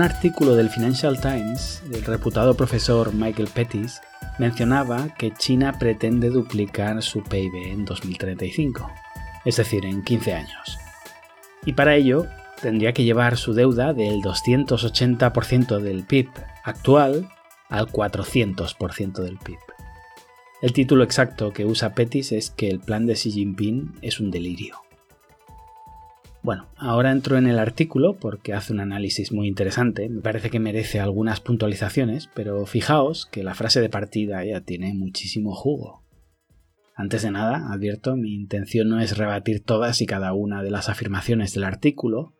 Un artículo del Financial Times, el reputado profesor Michael Pettis mencionaba que China pretende duplicar su PIB en 2035, es decir, en 15 años. Y para ello tendría que llevar su deuda del 280% del PIB actual al 400% del PIB. El título exacto que usa Pettis es que el plan de Xi Jinping es un delirio. Bueno, ahora entro en el artículo porque hace un análisis muy interesante, me parece que merece algunas puntualizaciones, pero fijaos que la frase de partida ya tiene muchísimo jugo. Antes de nada, advierto, mi intención no es rebatir todas y cada una de las afirmaciones del artículo,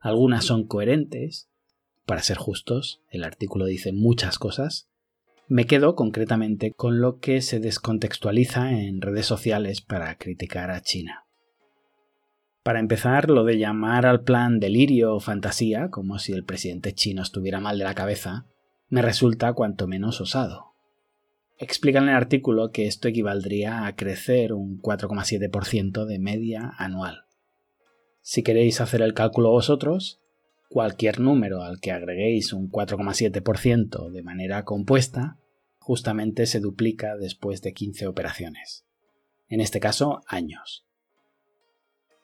algunas son coherentes, para ser justos, el artículo dice muchas cosas, me quedo concretamente con lo que se descontextualiza en redes sociales para criticar a China. Para empezar, lo de llamar al plan delirio o fantasía, como si el presidente chino estuviera mal de la cabeza, me resulta cuanto menos osado. Explica en el artículo que esto equivaldría a crecer un 4,7% de media anual. Si queréis hacer el cálculo vosotros, cualquier número al que agreguéis un 4,7% de manera compuesta, justamente se duplica después de 15 operaciones. En este caso, años.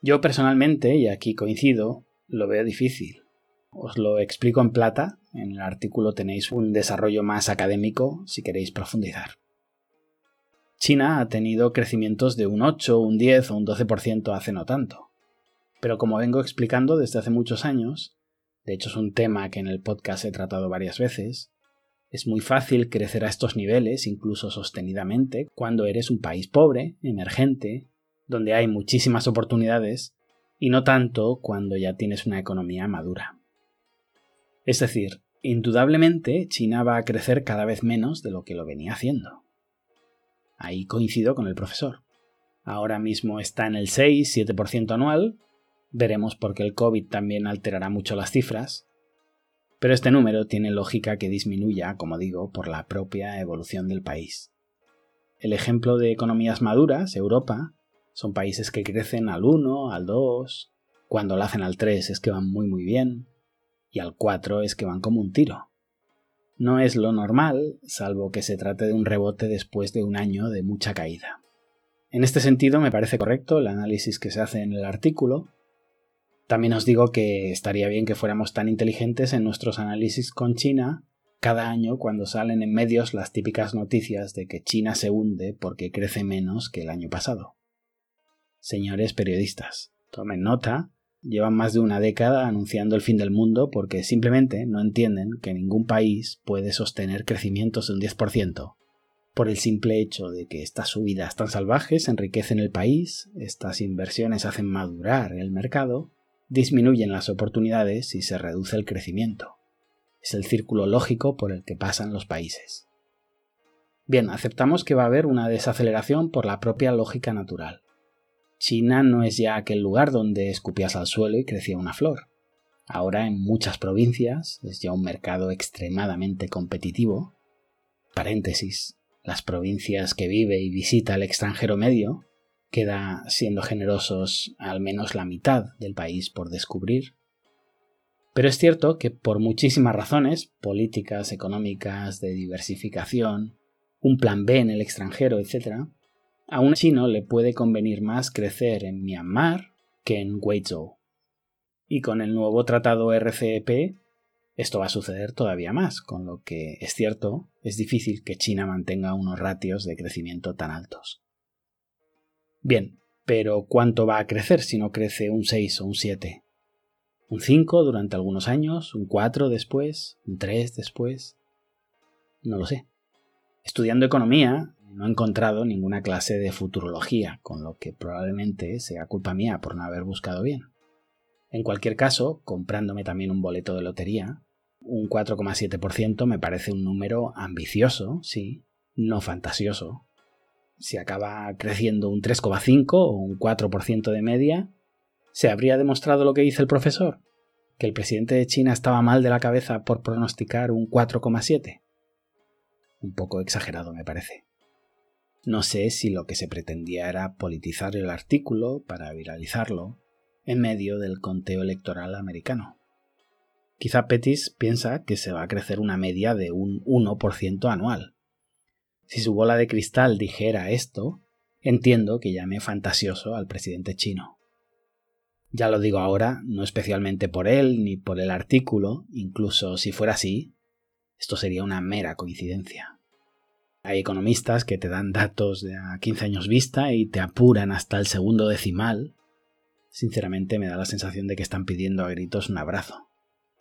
Yo personalmente, y aquí coincido, lo veo difícil. Os lo explico en plata, en el artículo tenéis un desarrollo más académico si queréis profundizar. China ha tenido crecimientos de un 8, un 10 o un 12% hace no tanto. Pero como vengo explicando desde hace muchos años, de hecho es un tema que en el podcast he tratado varias veces, es muy fácil crecer a estos niveles, incluso sostenidamente, cuando eres un país pobre, emergente, donde hay muchísimas oportunidades y no tanto cuando ya tienes una economía madura. Es decir, indudablemente China va a crecer cada vez menos de lo que lo venía haciendo. Ahí coincido con el profesor. Ahora mismo está en el 6-7% anual, veremos por qué el COVID también alterará mucho las cifras, pero este número tiene lógica que disminuya, como digo, por la propia evolución del país. El ejemplo de economías maduras, Europa, son países que crecen al 1, al 2, cuando lo hacen al 3 es que van muy muy bien, y al 4 es que van como un tiro. No es lo normal, salvo que se trate de un rebote después de un año de mucha caída. En este sentido me parece correcto el análisis que se hace en el artículo. También os digo que estaría bien que fuéramos tan inteligentes en nuestros análisis con China cada año cuando salen en medios las típicas noticias de que China se hunde porque crece menos que el año pasado. Señores periodistas, tomen nota, llevan más de una década anunciando el fin del mundo porque simplemente no entienden que ningún país puede sostener crecimientos de un 10%, por el simple hecho de que estas subidas tan salvajes enriquecen el país, estas inversiones hacen madurar el mercado, disminuyen las oportunidades y se reduce el crecimiento. Es el círculo lógico por el que pasan los países. Bien, aceptamos que va a haber una desaceleración por la propia lógica natural. China no es ya aquel lugar donde escupías al suelo y crecía una flor. Ahora en muchas provincias es ya un mercado extremadamente competitivo. Paréntesis, las provincias que vive y visita el extranjero medio queda, siendo generosos, al menos la mitad del país por descubrir. Pero es cierto que por muchísimas razones, políticas, económicas, de diversificación, un plan B en el extranjero, etc., a un chino le puede convenir más crecer en Myanmar que en Guizhou. Y con el nuevo tratado RCEP, esto va a suceder todavía más, con lo que es cierto, es difícil que China mantenga unos ratios de crecimiento tan altos. Bien, pero ¿cuánto va a crecer si no crece un 6 o un 7? ¿Un 5 durante algunos años? ¿Un 4 después? ¿Un 3 después? No lo sé. Estudiando economía, no he encontrado ninguna clase de futurología, con lo que probablemente sea culpa mía por no haber buscado bien. En cualquier caso, comprándome también un boleto de lotería, un 4,7% me parece un número ambicioso, sí, no fantasioso. Si acaba creciendo un 3,5 o un 4% de media, ¿se habría demostrado lo que dice el profesor? ¿Que el presidente de China estaba mal de la cabeza por pronosticar un 4,7? Un poco exagerado me parece. No sé si lo que se pretendía era politizar el artículo para viralizarlo en medio del conteo electoral americano. Quizá Pettis piensa que se va a crecer una media de un 1% anual. Si su bola de cristal dijera esto, entiendo que llame fantasioso al presidente chino. Ya lo digo ahora, no especialmente por él ni por el artículo, incluso si fuera así, esto sería una mera coincidencia. Hay economistas que te dan datos de a 15 años vista y te apuran hasta el segundo decimal. Sinceramente me da la sensación de que están pidiendo a gritos un abrazo.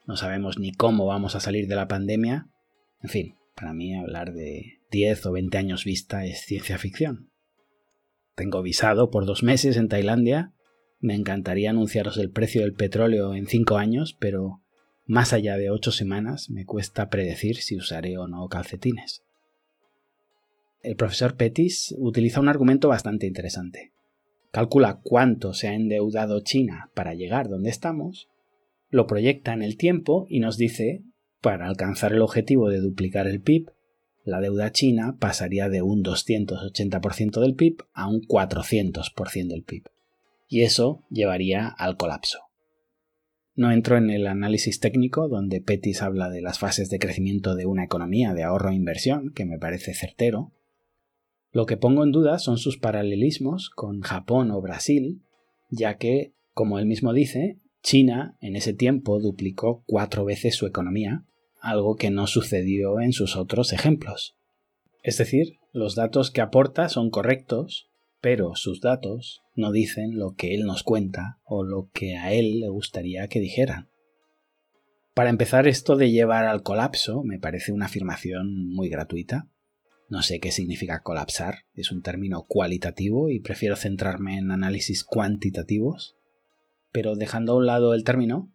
No sabemos ni cómo vamos a salir de la pandemia. En fin, para mí hablar de 10 o 20 años vista es ciencia ficción. Tengo visado por dos meses en Tailandia me encantaría anunciaros el precio del petróleo en cinco años, pero más allá de ocho semanas me cuesta predecir si usaré o no calcetines. El profesor Pettis utiliza un argumento bastante interesante. Calcula cuánto se ha endeudado China para llegar donde estamos, lo proyecta en el tiempo y nos dice, para alcanzar el objetivo de duplicar el PIB, la deuda china pasaría de un 280% del PIB a un 400% del PIB y eso llevaría al colapso. No entro en el análisis técnico donde Pettis habla de las fases de crecimiento de una economía de ahorro e inversión, que me parece certero. Lo que pongo en duda son sus paralelismos con Japón o Brasil, ya que, como él mismo dice, China en ese tiempo duplicó cuatro veces su economía, algo que no sucedió en sus otros ejemplos. Es decir, los datos que aporta son correctos, pero sus datos no dicen lo que él nos cuenta o lo que a él le gustaría que dijeran. Para empezar, esto de llevar al colapso me parece una afirmación muy gratuita. No sé qué significa colapsar, es un término cualitativo y prefiero centrarme en análisis cuantitativos. Pero dejando a un lado el término,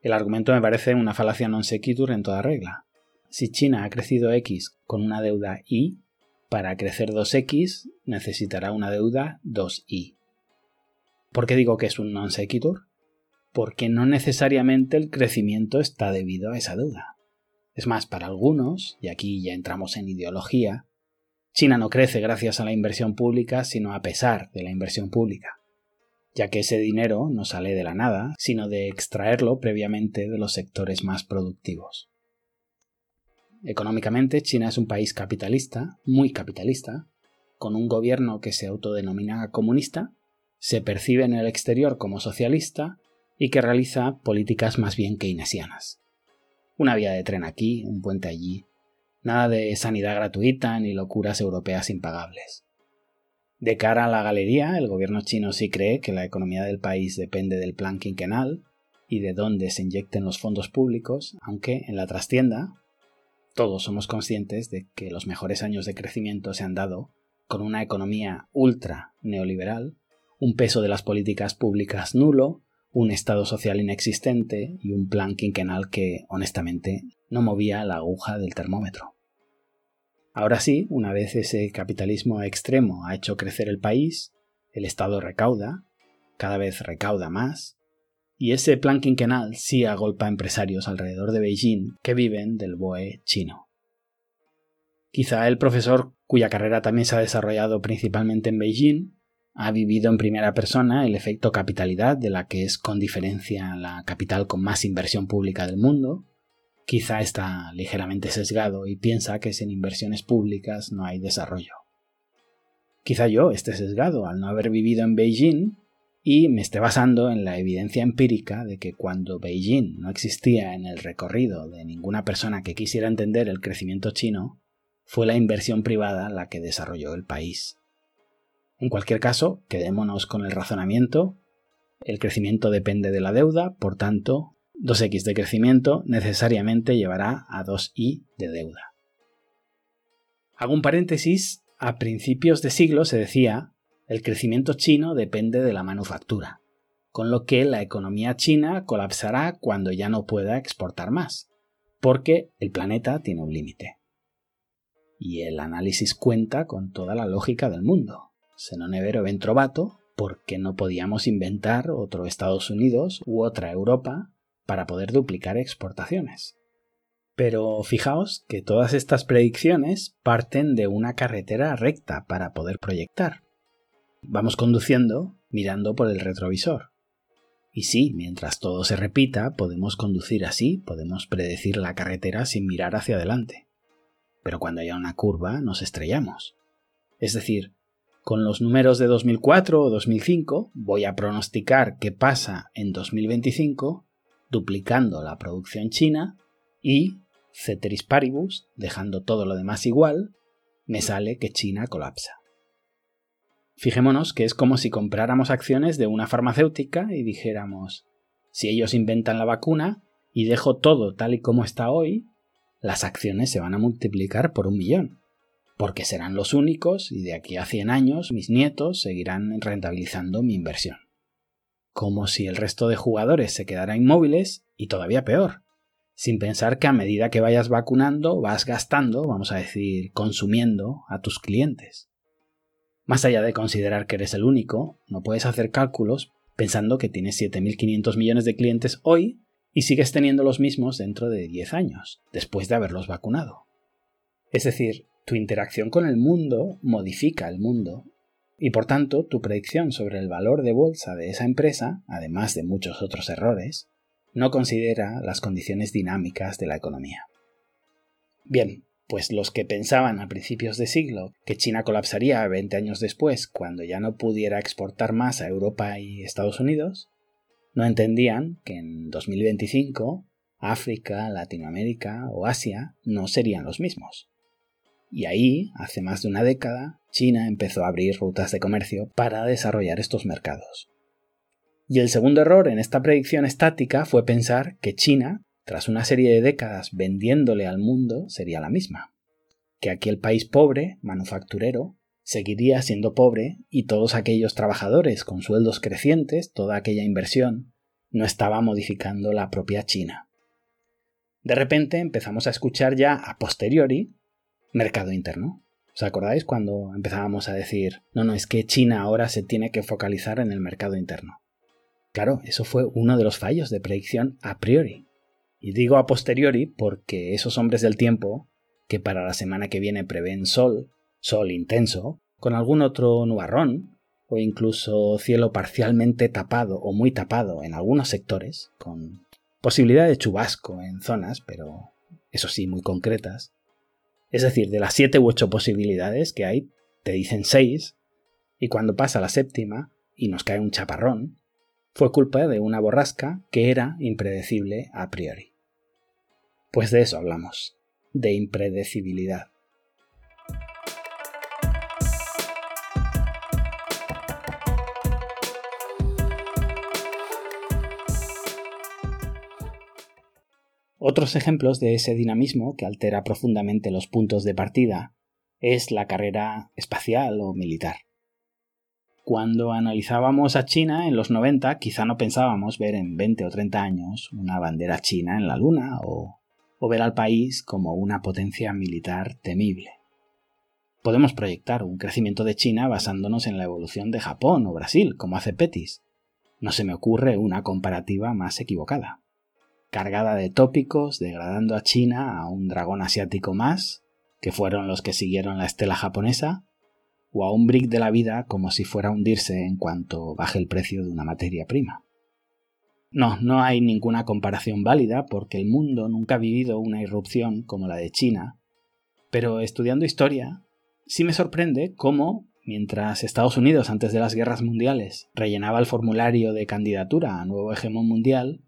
el argumento me parece una falacia non sequitur en toda regla. Si China ha crecido X con una deuda Y, para crecer 2x necesitará una deuda 2y. ¿Por qué digo que es un non sequitur? Porque no necesariamente el crecimiento está debido a esa deuda. Es más, para algunos, y aquí ya entramos en ideología, China no crece gracias a la inversión pública, sino a pesar de la inversión pública, ya que ese dinero no sale de la nada, sino de extraerlo previamente de los sectores más productivos. Económicamente, China es un país capitalista, muy capitalista, con un gobierno que se autodenomina comunista, se percibe en el exterior como socialista y que realiza políticas más bien keynesianas. Una vía de tren aquí, un puente allí, nada de sanidad gratuita ni locuras europeas impagables. De cara a la galería, el gobierno chino sí cree que la economía del país depende del plan quinquenal y de dónde se inyecten los fondos públicos, aunque en la trastienda, todos somos conscientes de que los mejores años de crecimiento se han dado con una economía ultra neoliberal, un peso de las políticas públicas nulo, un Estado social inexistente y un plan quinquenal que, honestamente, no movía la aguja del termómetro. Ahora sí, una vez ese capitalismo extremo ha hecho crecer el país, el Estado recauda, cada vez recauda más, y ese plan quinquenal sí agolpa a empresarios alrededor de Beijing que viven del BOE chino. Quizá el profesor, cuya carrera también se ha desarrollado principalmente en Beijing, ha vivido en primera persona el efecto capitalidad de la que es con diferencia la capital con más inversión pública del mundo. Quizá está ligeramente sesgado y piensa que sin inversiones públicas no hay desarrollo. Quizá yo esté sesgado al no haber vivido en Beijing y me esté basando en la evidencia empírica de que cuando Beijing no existía en el recorrido de ninguna persona que quisiera entender el crecimiento chino, fue la inversión privada la que desarrolló el país. En cualquier caso, quedémonos con el razonamiento. El crecimiento depende de la deuda, por tanto, 2x de crecimiento necesariamente llevará a 2y de deuda. Hago un paréntesis, a principios de siglo se decía el crecimiento chino depende de la manufactura, con lo que la economía china colapsará cuando ya no pueda exportar más, porque el planeta tiene un límite. Y el análisis cuenta con toda la lógica del mundo. Se non è vero ben trovato, porque no podíamos inventar otro Estados Unidos u otra Europa para poder duplicar exportaciones. Pero fijaos que todas estas predicciones parten de una carretera recta para poder proyectar. Vamos conduciendo mirando por el retrovisor. Y sí, mientras todo se repita, podemos conducir así, podemos predecir la carretera sin mirar hacia adelante. Pero cuando haya una curva, nos estrellamos. Es decir, con los números de 2004 o 2005 voy a pronosticar qué pasa en 2025 duplicando la producción china y, ceteris paribus, dejando todo lo demás igual, me sale que China colapsa. Fijémonos que es como si compráramos acciones de una farmacéutica y dijéramos, si ellos inventan la vacuna y dejo todo tal y como está hoy, las acciones se van a multiplicar por un millón, porque serán los únicos y de aquí a 100 años mis nietos seguirán rentabilizando mi inversión como si el resto de jugadores se quedaran inmóviles y todavía peor, sin pensar que a medida que vayas vacunando vas gastando, vamos a decir, consumiendo a tus clientes. Más allá de considerar que eres el único, no puedes hacer cálculos pensando que tienes 7.500 millones de clientes hoy y sigues teniendo los mismos dentro de 10 años, después de haberlos vacunado. Es decir, tu interacción con el mundo modifica el mundo y por tanto tu predicción sobre el valor de bolsa de esa empresa, además de muchos otros errores, no considera las condiciones dinámicas de la economía. Bien, pues los que pensaban a principios de siglo que China colapsaría 20 años después, cuando ya no pudiera exportar más a Europa y Estados Unidos, no entendían que en 2025 África, Latinoamérica o Asia no serían los mismos. Y ahí, hace más de una década, China empezó a abrir rutas de comercio para desarrollar estos mercados. Y el segundo error en esta predicción estática fue pensar que China, tras una serie de décadas vendiéndole al mundo, sería la misma. Que aquel país pobre, manufacturero, seguiría siendo pobre y todos aquellos trabajadores con sueldos crecientes, toda aquella inversión, no estaba modificando la propia China. De repente empezamos a escuchar ya a posteriori mercado interno. ¿Os acordáis cuando empezábamos a decir, no, no, es que China ahora se tiene que focalizar en el mercado interno? Claro, eso fue uno de los fallos de predicción a priori. Y digo a posteriori porque esos hombres del tiempo, que para la semana que viene prevén sol, sol intenso, con algún otro nubarrón, o incluso cielo parcialmente tapado o muy tapado en algunos sectores, con posibilidad de chubasco en zonas, pero eso sí, muy concretas, es decir, de las siete u ocho posibilidades que hay, te dicen seis, y cuando pasa la séptima y nos cae un chaparrón, fue culpa de una borrasca que era impredecible a priori. Pues de eso hablamos, de impredecibilidad. Otros ejemplos de ese dinamismo que altera profundamente los puntos de partida es la carrera espacial o militar. Cuando analizábamos a China en los 90, quizá no pensábamos ver en 20 o 30 años una bandera china en la Luna o, o ver al país como una potencia militar temible. Podemos proyectar un crecimiento de China basándonos en la evolución de Japón o Brasil, como hace Petis. No se me ocurre una comparativa más equivocada cargada de tópicos, degradando a China a un dragón asiático más, que fueron los que siguieron la estela japonesa, o a un brick de la vida como si fuera a hundirse en cuanto baje el precio de una materia prima. No, no hay ninguna comparación válida porque el mundo nunca ha vivido una irrupción como la de China, pero estudiando historia, sí me sorprende cómo, mientras Estados Unidos antes de las guerras mundiales rellenaba el formulario de candidatura a nuevo hegemón mundial,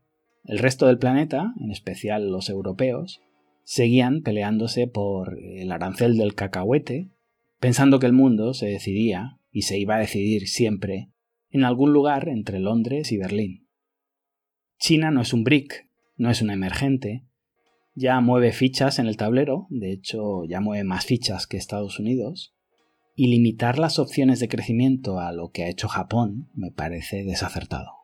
el resto del planeta, en especial los europeos, seguían peleándose por el arancel del cacahuete, pensando que el mundo se decidía, y se iba a decidir siempre, en algún lugar entre Londres y Berlín. China no es un BRIC, no es una emergente, ya mueve fichas en el tablero, de hecho ya mueve más fichas que Estados Unidos, y limitar las opciones de crecimiento a lo que ha hecho Japón me parece desacertado.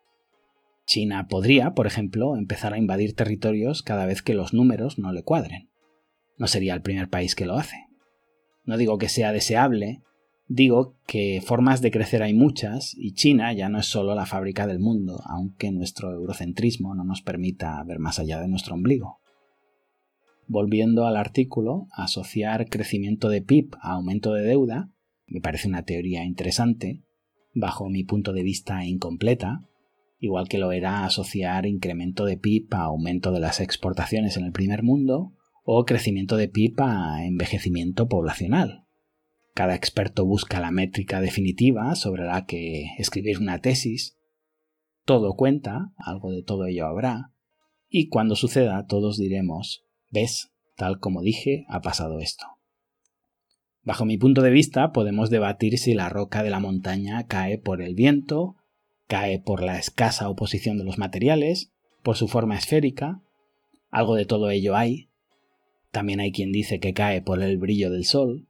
China podría, por ejemplo, empezar a invadir territorios cada vez que los números no le cuadren. No sería el primer país que lo hace. No digo que sea deseable, digo que formas de crecer hay muchas y China ya no es solo la fábrica del mundo, aunque nuestro eurocentrismo no nos permita ver más allá de nuestro ombligo. Volviendo al artículo, asociar crecimiento de PIB a aumento de deuda me parece una teoría interesante, bajo mi punto de vista incompleta, igual que lo era asociar incremento de PIB a aumento de las exportaciones en el primer mundo o crecimiento de PIB a envejecimiento poblacional. Cada experto busca la métrica definitiva sobre la que escribir una tesis. Todo cuenta, algo de todo ello habrá, y cuando suceda todos diremos, ves, tal como dije, ha pasado esto. Bajo mi punto de vista podemos debatir si la roca de la montaña cae por el viento, cae por la escasa oposición de los materiales, por su forma esférica, algo de todo ello hay. También hay quien dice que cae por el brillo del sol.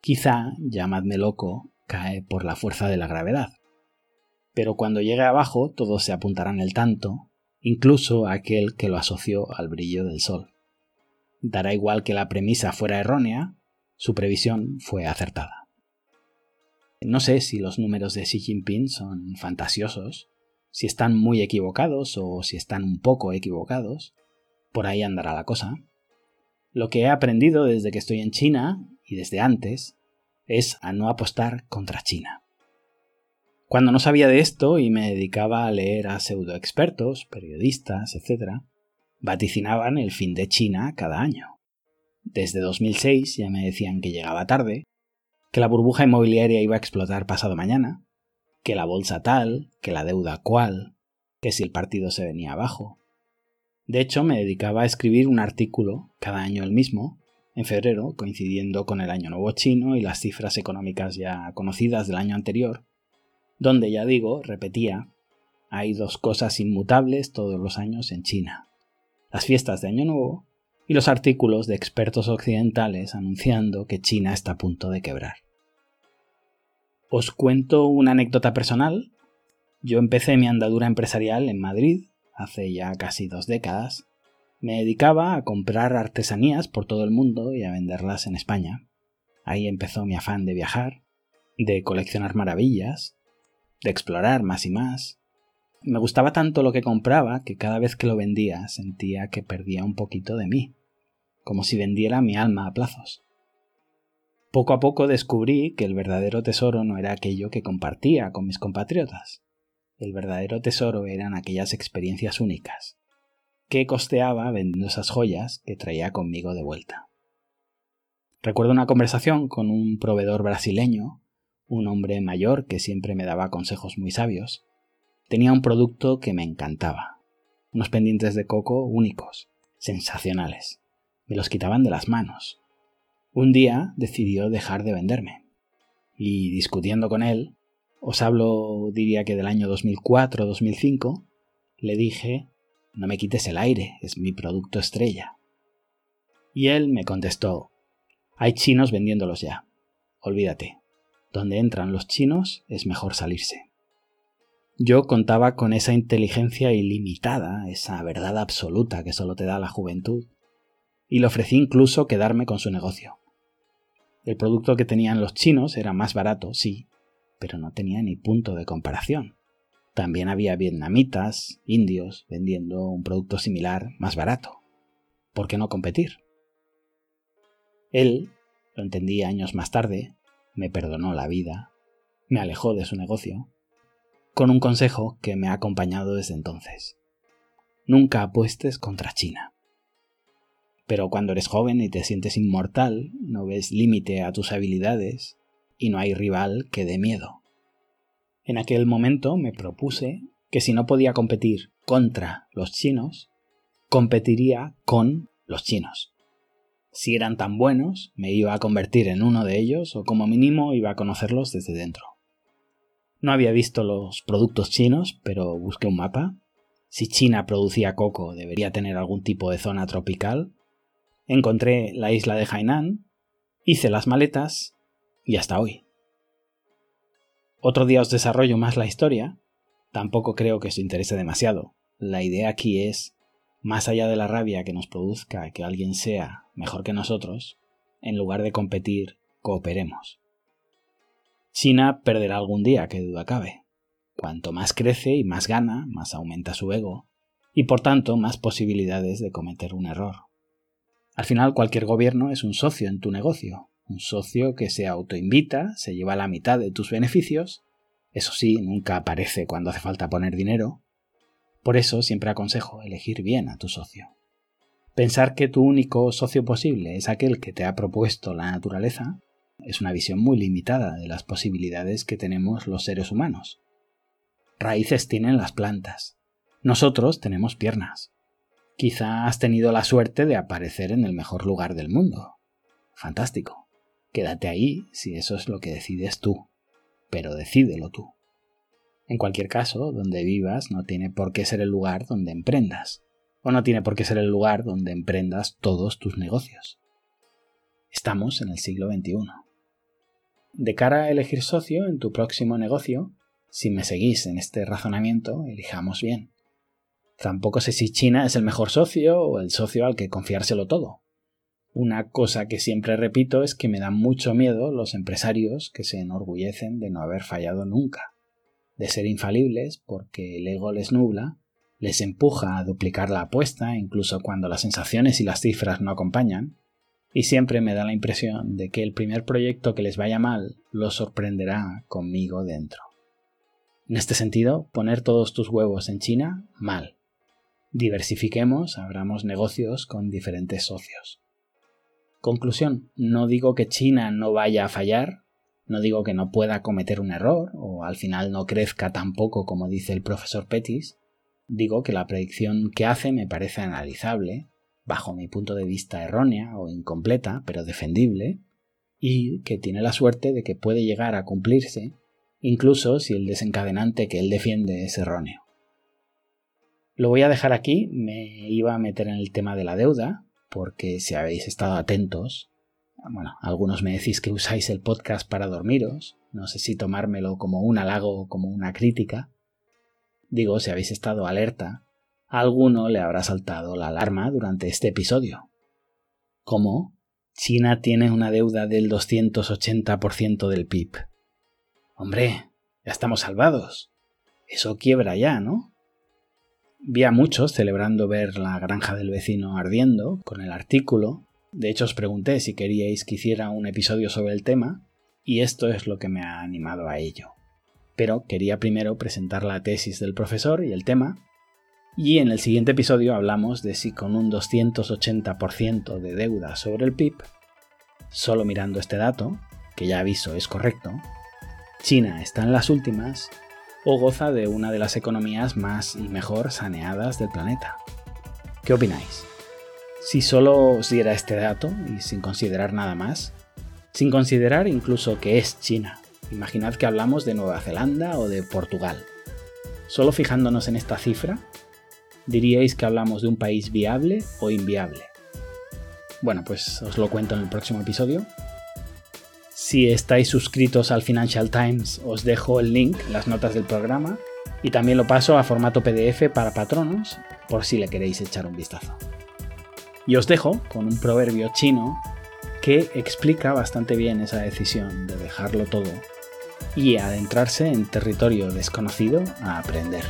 Quizá, llamadme loco, cae por la fuerza de la gravedad. Pero cuando llegue abajo todos se apuntarán el tanto, incluso aquel que lo asoció al brillo del sol. Dará igual que la premisa fuera errónea, su previsión fue acertada. No sé si los números de Xi Jinping son fantasiosos, si están muy equivocados o si están un poco equivocados. Por ahí andará la cosa. Lo que he aprendido desde que estoy en China y desde antes es a no apostar contra China. Cuando no sabía de esto y me dedicaba a leer a pseudoexpertos, periodistas, etc., vaticinaban el fin de China cada año. Desde 2006 ya me decían que llegaba tarde, que la burbuja inmobiliaria iba a explotar pasado mañana, que la bolsa tal, que la deuda cual, que si el partido se venía abajo. De hecho, me dedicaba a escribir un artículo, cada año el mismo, en febrero, coincidiendo con el Año Nuevo chino y las cifras económicas ya conocidas del año anterior, donde ya digo, repetía, hay dos cosas inmutables todos los años en China. Las fiestas de Año Nuevo y los artículos de expertos occidentales anunciando que China está a punto de quebrar. Os cuento una anécdota personal. Yo empecé mi andadura empresarial en Madrid hace ya casi dos décadas. Me dedicaba a comprar artesanías por todo el mundo y a venderlas en España. Ahí empezó mi afán de viajar, de coleccionar maravillas, de explorar más y más. Me gustaba tanto lo que compraba que cada vez que lo vendía sentía que perdía un poquito de mí, como si vendiera mi alma a plazos. Poco a poco descubrí que el verdadero tesoro no era aquello que compartía con mis compatriotas. El verdadero tesoro eran aquellas experiencias únicas, que costeaba vendiendo esas joyas que traía conmigo de vuelta. Recuerdo una conversación con un proveedor brasileño, un hombre mayor que siempre me daba consejos muy sabios. Tenía un producto que me encantaba, unos pendientes de coco únicos, sensacionales. Me los quitaban de las manos, un día decidió dejar de venderme. Y discutiendo con él, os hablo diría que del año 2004-2005, le dije, no me quites el aire, es mi producto estrella. Y él me contestó, hay chinos vendiéndolos ya. Olvídate, donde entran los chinos es mejor salirse. Yo contaba con esa inteligencia ilimitada, esa verdad absoluta que solo te da la juventud, y le ofrecí incluso quedarme con su negocio. El producto que tenían los chinos era más barato, sí, pero no tenía ni punto de comparación. También había vietnamitas, indios, vendiendo un producto similar más barato. ¿Por qué no competir? Él, lo entendí años más tarde, me perdonó la vida, me alejó de su negocio, con un consejo que me ha acompañado desde entonces. Nunca apuestes contra China. Pero cuando eres joven y te sientes inmortal, no ves límite a tus habilidades y no hay rival que dé miedo. En aquel momento me propuse que si no podía competir contra los chinos, competiría con los chinos. Si eran tan buenos, me iba a convertir en uno de ellos o como mínimo iba a conocerlos desde dentro. No había visto los productos chinos, pero busqué un mapa. Si China producía coco, debería tener algún tipo de zona tropical encontré la isla de Hainan, hice las maletas y hasta hoy. Otro día os desarrollo más la historia, tampoco creo que os interese demasiado. La idea aquí es, más allá de la rabia que nos produzca que alguien sea mejor que nosotros, en lugar de competir, cooperemos. China perderá algún día, que duda cabe. Cuanto más crece y más gana, más aumenta su ego, y por tanto más posibilidades de cometer un error. Al final cualquier gobierno es un socio en tu negocio, un socio que se autoinvita, se lleva la mitad de tus beneficios Eso sí, nunca aparece cuando hace falta poner dinero. Por eso siempre aconsejo elegir bien a tu socio. Pensar que tu único socio posible es aquel que te ha propuesto la naturaleza es una visión muy limitada de las posibilidades que tenemos los seres humanos. Raíces tienen las plantas. Nosotros tenemos piernas. Quizá has tenido la suerte de aparecer en el mejor lugar del mundo. Fantástico. Quédate ahí si eso es lo que decides tú. Pero decídelo tú. En cualquier caso, donde vivas no tiene por qué ser el lugar donde emprendas, o no tiene por qué ser el lugar donde emprendas todos tus negocios. Estamos en el siglo XXI. De cara a elegir socio en tu próximo negocio, si me seguís en este razonamiento, elijamos bien. Tampoco sé si China es el mejor socio o el socio al que confiárselo todo. Una cosa que siempre repito es que me dan mucho miedo los empresarios que se enorgullecen de no haber fallado nunca, de ser infalibles porque el ego les nubla, les empuja a duplicar la apuesta incluso cuando las sensaciones y las cifras no acompañan, y siempre me da la impresión de que el primer proyecto que les vaya mal los sorprenderá conmigo dentro. En este sentido, poner todos tus huevos en China, mal. Diversifiquemos, abramos negocios con diferentes socios. Conclusión, no digo que China no vaya a fallar, no digo que no pueda cometer un error o al final no crezca tan poco como dice el profesor Pettis, digo que la predicción que hace me parece analizable, bajo mi punto de vista errónea o incompleta, pero defendible, y que tiene la suerte de que puede llegar a cumplirse incluso si el desencadenante que él defiende es erróneo. Lo voy a dejar aquí, me iba a meter en el tema de la deuda, porque si habéis estado atentos, bueno, algunos me decís que usáis el podcast para dormiros, no sé si tomármelo como un halago o como una crítica. Digo, si habéis estado alerta, a alguno le habrá saltado la alarma durante este episodio. ¿Cómo? China tiene una deuda del 280% del PIB. Hombre, ya estamos salvados. Eso quiebra ya, ¿no? Vi a muchos celebrando ver la granja del vecino ardiendo con el artículo. De hecho, os pregunté si queríais que hiciera un episodio sobre el tema, y esto es lo que me ha animado a ello. Pero quería primero presentar la tesis del profesor y el tema, y en el siguiente episodio hablamos de si con un 280% de deuda sobre el PIB, solo mirando este dato, que ya aviso es correcto, China está en las últimas o goza de una de las economías más y mejor saneadas del planeta. ¿Qué opináis? Si solo os diera este dato y sin considerar nada más, sin considerar incluso que es China, imaginad que hablamos de Nueva Zelanda o de Portugal. Solo fijándonos en esta cifra, diríais que hablamos de un país viable o inviable. Bueno, pues os lo cuento en el próximo episodio si estáis suscritos al Financial Times, os dejo el link, las notas del programa, y también lo paso a formato PDF para patronos, por si le queréis echar un vistazo. Y os dejo con un proverbio chino que explica bastante bien esa decisión de dejarlo todo y adentrarse en territorio desconocido a aprender.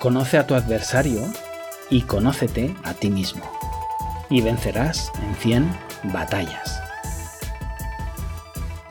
Conoce a tu adversario y conócete a ti mismo, y vencerás en 100 batallas.